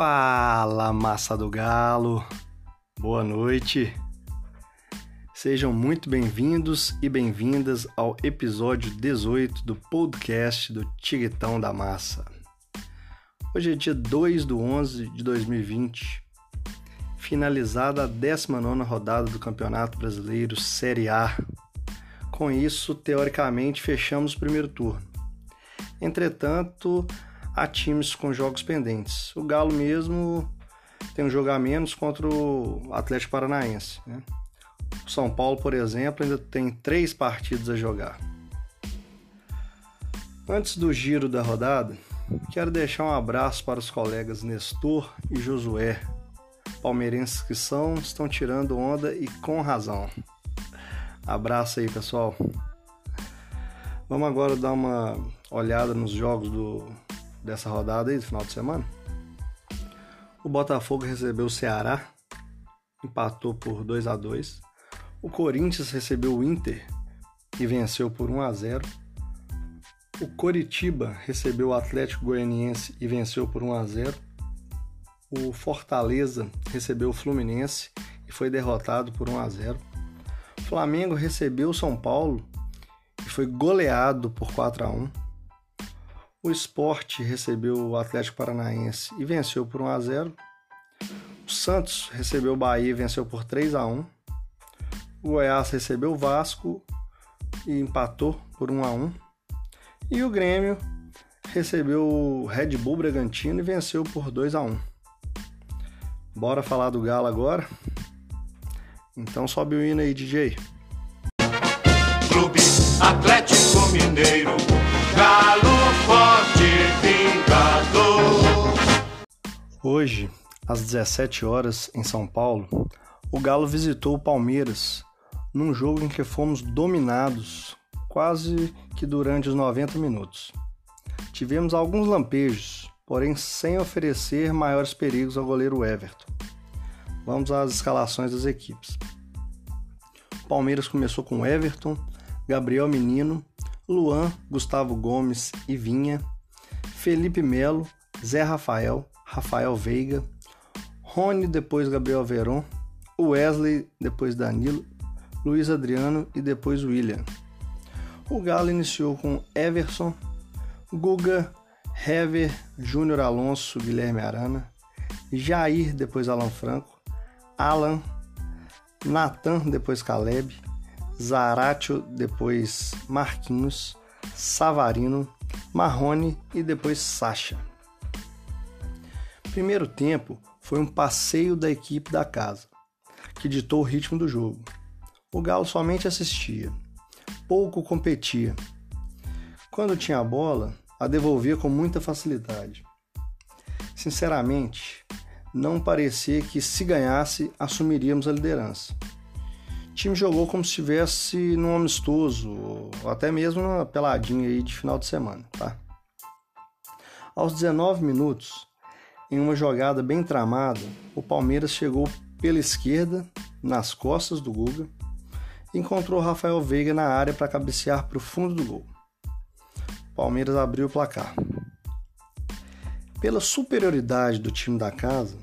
Fala, massa do galo. Boa noite. Sejam muito bem-vindos e bem-vindas ao episódio 18 do podcast do Tiguetão da Massa. Hoje é dia 2 do 11 de 2020, finalizada a 19 rodada do Campeonato Brasileiro Série A. Com isso, teoricamente, fechamos o primeiro turno. Entretanto, há times com jogos pendentes. O Galo mesmo tem um jogo a menos contra o Atlético Paranaense. Né? O São Paulo, por exemplo, ainda tem três partidas a jogar. Antes do giro da rodada, quero deixar um abraço para os colegas Nestor e Josué, palmeirenses que são, estão tirando onda e com razão. Abraço aí, pessoal. Vamos agora dar uma olhada nos jogos do dessa rodada aí, do final de semana. O Botafogo recebeu o Ceará, empatou por 2 a 2 O Corinthians recebeu o Inter e venceu por 1 a 0 O Coritiba recebeu o Atlético Goianiense e venceu por 1 a 0 O Fortaleza recebeu o Fluminense e foi derrotado por 1 a 0 O Flamengo recebeu o São Paulo e foi goleado por 4 a 1 o Sport recebeu o Atlético Paranaense e venceu por 1 a 0. O Santos recebeu o Bahia e venceu por 3 a 1. O Goiás recebeu o Vasco e empatou por 1 a 1. E o Grêmio recebeu o Red Bull Bragantino e venceu por 2 a 1. Bora falar do Galo agora? Então sobe o hino aí, DJ. Clube Atlético Mineiro, Galo forte vingador. Hoje, às 17 horas, em São Paulo, o Galo visitou o Palmeiras num jogo em que fomos dominados quase que durante os 90 minutos. Tivemos alguns lampejos, porém sem oferecer maiores perigos ao goleiro Everton. Vamos às escalações das equipes. O Palmeiras começou com Everton, Gabriel Menino, Luan, Gustavo Gomes e Vinha, Felipe Melo, Zé Rafael, Rafael Veiga, Rony, depois Gabriel Veron, Wesley, depois Danilo, Luiz Adriano e depois William. O Galo iniciou com Everson, Guga, Hever, Júnior Alonso, Guilherme Arana, Jair, depois Alan Franco, Alan, Natan, depois Caleb, Zaratio, depois Marquinhos, Savarino, Marrone e depois Sacha. Primeiro tempo foi um passeio da equipe da casa, que ditou o ritmo do jogo. O Galo somente assistia, pouco competia. Quando tinha a bola, a devolvia com muita facilidade. Sinceramente, não parecia que se ganhasse assumiríamos a liderança time jogou como se estivesse num amistoso, ou até mesmo numa peladinha aí de final de semana, tá? Aos 19 minutos, em uma jogada bem tramada, o Palmeiras chegou pela esquerda, nas costas do Guga, e encontrou Rafael Veiga na área para cabecear para o fundo do gol. Palmeiras abriu o placar. Pela superioridade do time da casa,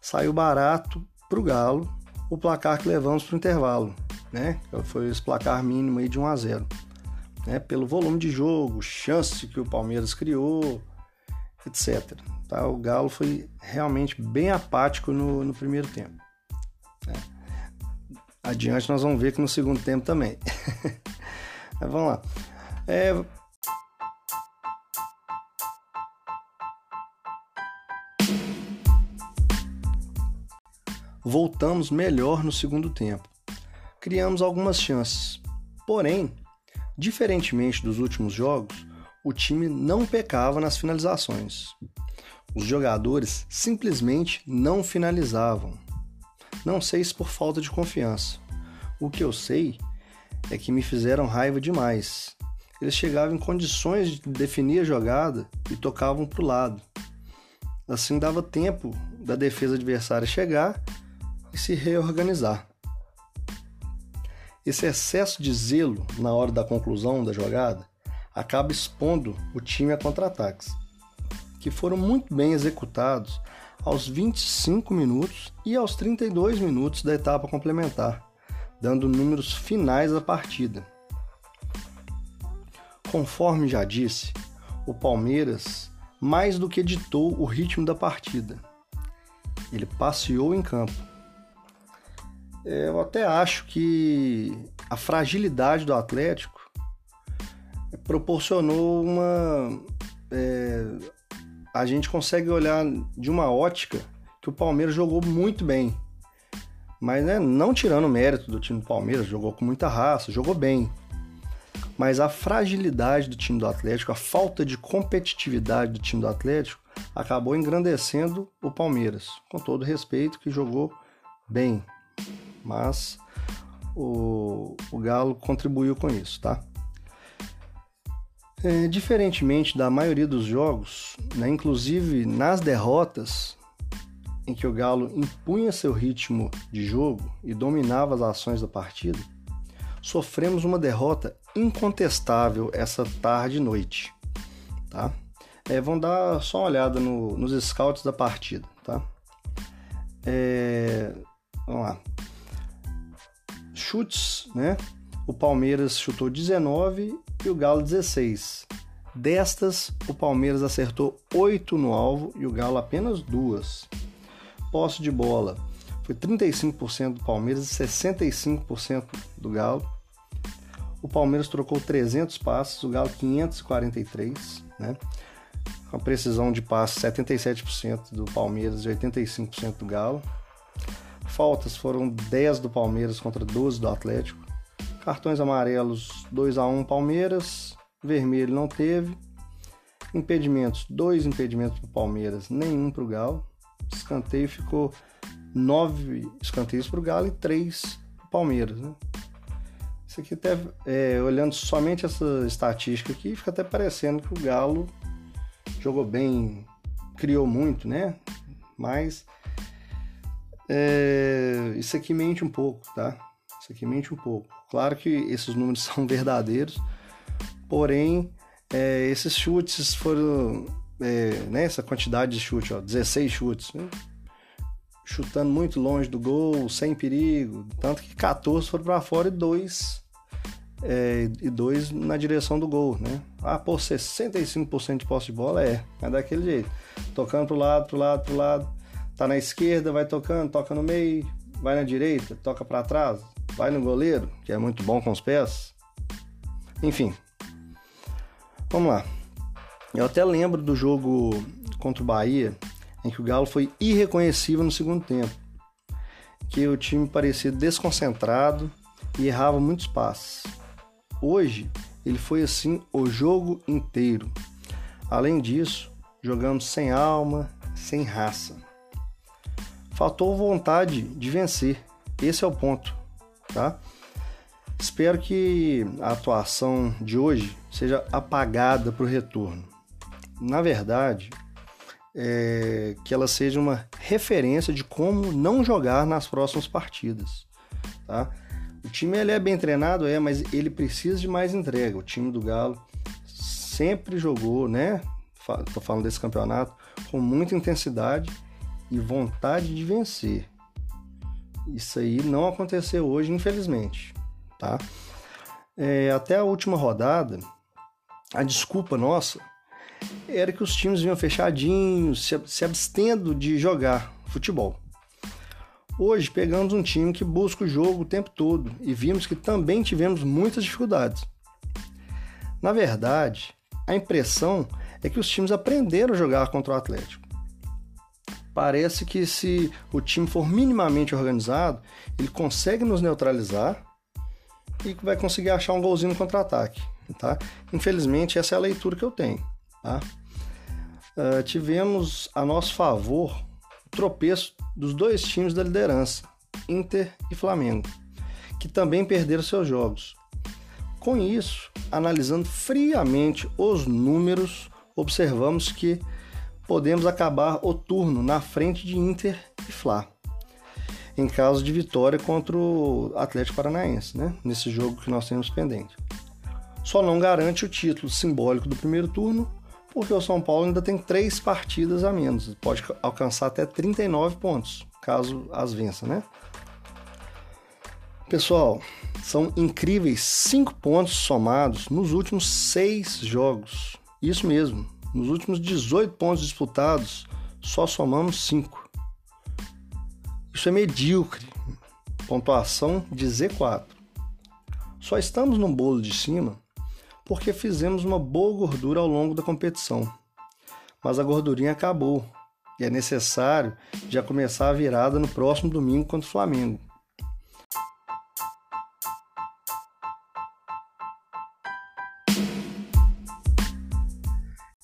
saiu barato para o Galo o placar que levamos para o intervalo, né? Foi esse placar mínimo aí de 1 a 0, né? Pelo volume de jogo, chance que o Palmeiras criou, etc. Tá? O Galo foi realmente bem apático no, no primeiro tempo. Né? Adiante nós vamos ver que no segundo tempo também. Mas vamos lá. É, voltamos melhor no segundo tempo. Criamos algumas chances. Porém, diferentemente dos últimos jogos, o time não pecava nas finalizações. Os jogadores simplesmente não finalizavam. Não sei se por falta de confiança. O que eu sei é que me fizeram raiva demais. Eles chegavam em condições de definir a jogada e tocavam para o lado. Assim dava tempo da defesa adversária chegar e se reorganizar. Esse excesso de zelo na hora da conclusão da jogada acaba expondo o time a contra-ataques, que foram muito bem executados aos 25 minutos e aos 32 minutos da etapa complementar, dando números finais da partida. Conforme já disse, o Palmeiras mais do que ditou o ritmo da partida. Ele passeou em campo. Eu até acho que a fragilidade do Atlético proporcionou uma. É, a gente consegue olhar de uma ótica que o Palmeiras jogou muito bem. Mas né, não tirando o mérito do time do Palmeiras, jogou com muita raça, jogou bem mas a fragilidade do time do Atlético, a falta de competitividade do time do Atlético, acabou engrandecendo o Palmeiras. Com todo respeito, que jogou bem, mas o, o Galo contribuiu com isso, tá? É, diferentemente da maioria dos jogos, né, inclusive nas derrotas, em que o Galo impunha seu ritmo de jogo e dominava as ações da partida, sofremos uma derrota incontestável essa tarde e noite, tá? É, vamos dar só uma olhada no, nos scouts da partida, tá? É, vamos lá. Chutes, né? O Palmeiras chutou 19 e o Galo 16. Destas, o Palmeiras acertou 8 no alvo e o Galo apenas duas. Posse de bola foi 35% do Palmeiras e 65% do Galo. O Palmeiras trocou 300 passes, o Galo 543, né? A precisão de passe 77% do Palmeiras e 85% do Galo. Faltas foram 10 do Palmeiras contra 12 do Atlético. Cartões amarelos 2 a 1 Palmeiras, vermelho não teve. Impedimentos, dois impedimentos para o Palmeiras, nenhum para o Galo. Escanteio ficou nove escanteios para o Galo e três para o Palmeiras. Né? Isso aqui até, é, olhando somente essa estatística aqui, fica até parecendo que o Galo jogou bem, criou muito, né? Mas é, isso aqui mente um pouco, tá? Isso aqui mente um pouco. Claro que esses números são verdadeiros, porém é, esses chutes foram, é, né, essa quantidade de chute, ó, 16 chutes, né? chutando muito longe do gol, sem perigo, tanto que 14 foram para fora e dois é, e dois na direção do gol, né? Ah, por 65% de posse de bola é, é daquele jeito. Tocando pro lado, pro lado, pro lado. Tá na esquerda, vai tocando, toca no meio, vai na direita, toca para trás, vai no goleiro, que é muito bom com os pés. Enfim. Vamos lá. Eu até lembro do jogo contra o Bahia, em que o Galo foi irreconhecível no segundo tempo. Que o time parecia desconcentrado e errava muitos passes. Hoje ele foi assim o jogo inteiro. Além disso, jogamos sem alma, sem raça. Faltou vontade de vencer. Esse é o ponto, tá? Espero que a atuação de hoje seja apagada para o retorno. Na verdade, é que ela seja uma referência de como não jogar nas próximas partidas, tá? O time ele é bem treinado, é, mas ele precisa de mais entrega. O time do Galo sempre jogou, né? Tô falando desse campeonato com muita intensidade e vontade de vencer. Isso aí não aconteceu hoje, infelizmente, tá? É, até a última rodada, a desculpa nossa era que os times vinham fechadinhos, se, se abstendo de jogar futebol. Hoje pegamos um time que busca o jogo o tempo todo e vimos que também tivemos muitas dificuldades. Na verdade, a impressão é que os times aprenderam a jogar contra o Atlético. Parece que se o time for minimamente organizado, ele consegue nos neutralizar e vai conseguir achar um golzinho no contra-ataque. Tá? Infelizmente, essa é a leitura que eu tenho. Tá? Uh, tivemos a nosso favor tropeço dos dois times da liderança, Inter e Flamengo, que também perderam seus jogos. Com isso, analisando friamente os números, observamos que podemos acabar o turno na frente de Inter e Fla, em caso de vitória contra o Atlético Paranaense, né? nesse jogo que nós temos pendente. Só não garante o título simbólico do primeiro turno, porque o São Paulo ainda tem três partidas a menos, pode alcançar até 39 pontos, caso as vença, né? Pessoal, são incríveis cinco pontos somados nos últimos seis jogos. Isso mesmo, nos últimos 18 pontos disputados, só somamos 5. Isso é medíocre. Pontuação de Z4. Só estamos no bolo de cima porque fizemos uma boa gordura ao longo da competição. Mas a gordurinha acabou e é necessário já começar a virada no próximo domingo contra o Flamengo.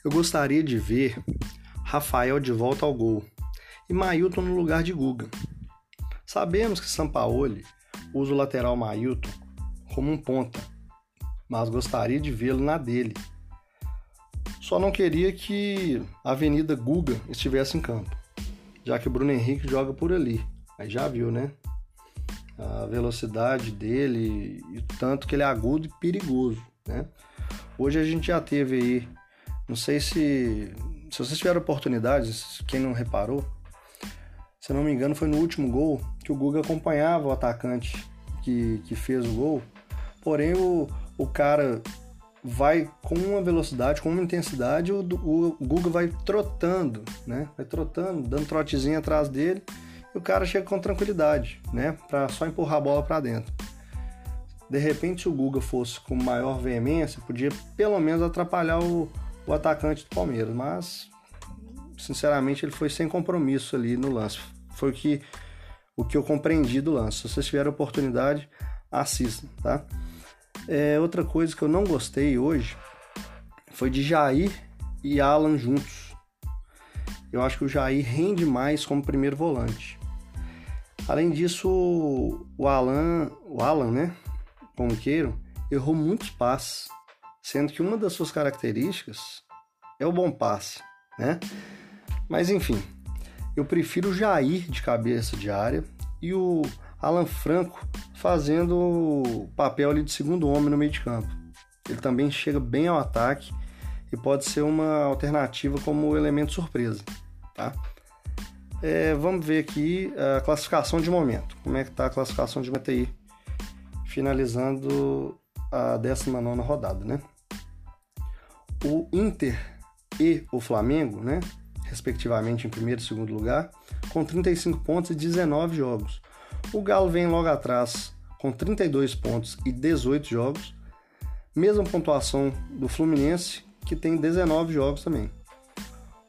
Eu gostaria de ver Rafael de volta ao gol e Mailton no lugar de Guga. Sabemos que Sampaoli usa o lateral Mailton como um ponta, mas gostaria de vê-lo na dele. Só não queria que a Avenida Guga estivesse em campo, já que o Bruno Henrique joga por ali. Aí já viu, né? A velocidade dele e o tanto que ele é agudo e perigoso, né? Hoje a gente já teve aí não sei se. Se vocês tiveram oportunidade, quem não reparou, se não me engano, foi no último gol que o Guga acompanhava o atacante que, que fez o gol. Porém, o, o cara vai com uma velocidade, com uma intensidade, o, o, o Guga vai trotando, né? Vai trotando, dando trotezinho atrás dele, e o cara chega com tranquilidade, né? Para só empurrar a bola para dentro. De repente, se o Guga fosse com maior veemência, podia pelo menos atrapalhar o, o atacante do Palmeiras, mas sinceramente ele foi sem compromisso ali no lance. Foi o que, o que eu compreendi do lance. Se vocês tiverem oportunidade, assistam, tá? É, outra coisa que eu não gostei hoje foi de Jair e Alan juntos. Eu acho que o Jair rende mais como primeiro volante. Além disso, o Alan, o Alan, né, como queiram, errou muitos passes sendo que uma das suas características é o bom passe, né? Mas enfim, eu prefiro o Jair de cabeça de área e o Alan Franco fazendo o papel ali de segundo homem no meio de campo. Ele também chega bem ao ataque e pode ser uma alternativa como elemento surpresa, tá? É, vamos ver aqui a classificação de momento. Como é que está a classificação de aí? Finalizando a 19 rodada, né? o Inter e o Flamengo, né, respectivamente em primeiro e segundo lugar, com 35 pontos e 19 jogos. O Galo vem logo atrás com 32 pontos e 18 jogos, mesma pontuação do Fluminense, que tem 19 jogos também.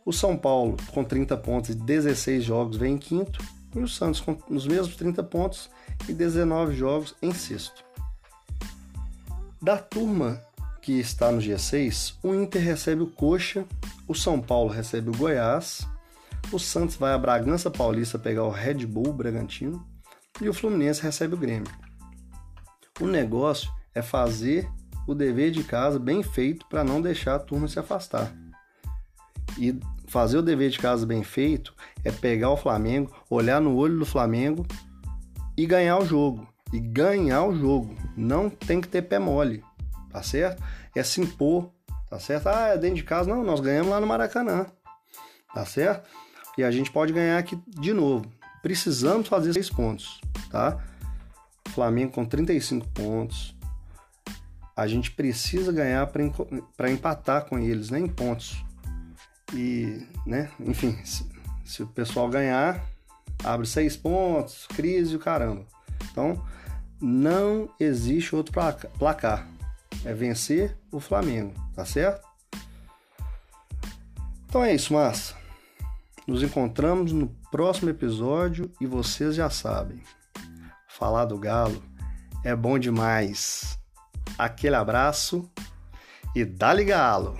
O São Paulo, com 30 pontos e 16 jogos, vem em quinto, e o Santos, com os mesmos 30 pontos e 19 jogos, em sexto. Da turma que está no G6, o Inter recebe o Coxa, o São Paulo recebe o Goiás, o Santos vai a Bragança Paulista pegar o Red Bull Bragantino e o Fluminense recebe o Grêmio. O negócio é fazer o dever de casa bem feito para não deixar a turma se afastar. E fazer o dever de casa bem feito é pegar o Flamengo, olhar no olho do Flamengo e ganhar o jogo. E ganhar o jogo. Não tem que ter pé mole tá certo? É se impor, tá certo? Ah, é dentro de casa. Não, nós ganhamos lá no Maracanã, tá certo? E a gente pode ganhar aqui de novo. Precisamos fazer seis pontos, tá? Flamengo com 35 pontos. A gente precisa ganhar para empatar com eles, né? Em pontos. E, né? Enfim, se, se o pessoal ganhar, abre seis pontos, crise o caramba. Então, não existe outro placar é vencer o Flamengo, tá certo? Então é isso, massa. Nos encontramos no próximo episódio e vocês já sabem. Falar do Galo é bom demais. Aquele abraço e dá-lhe galo!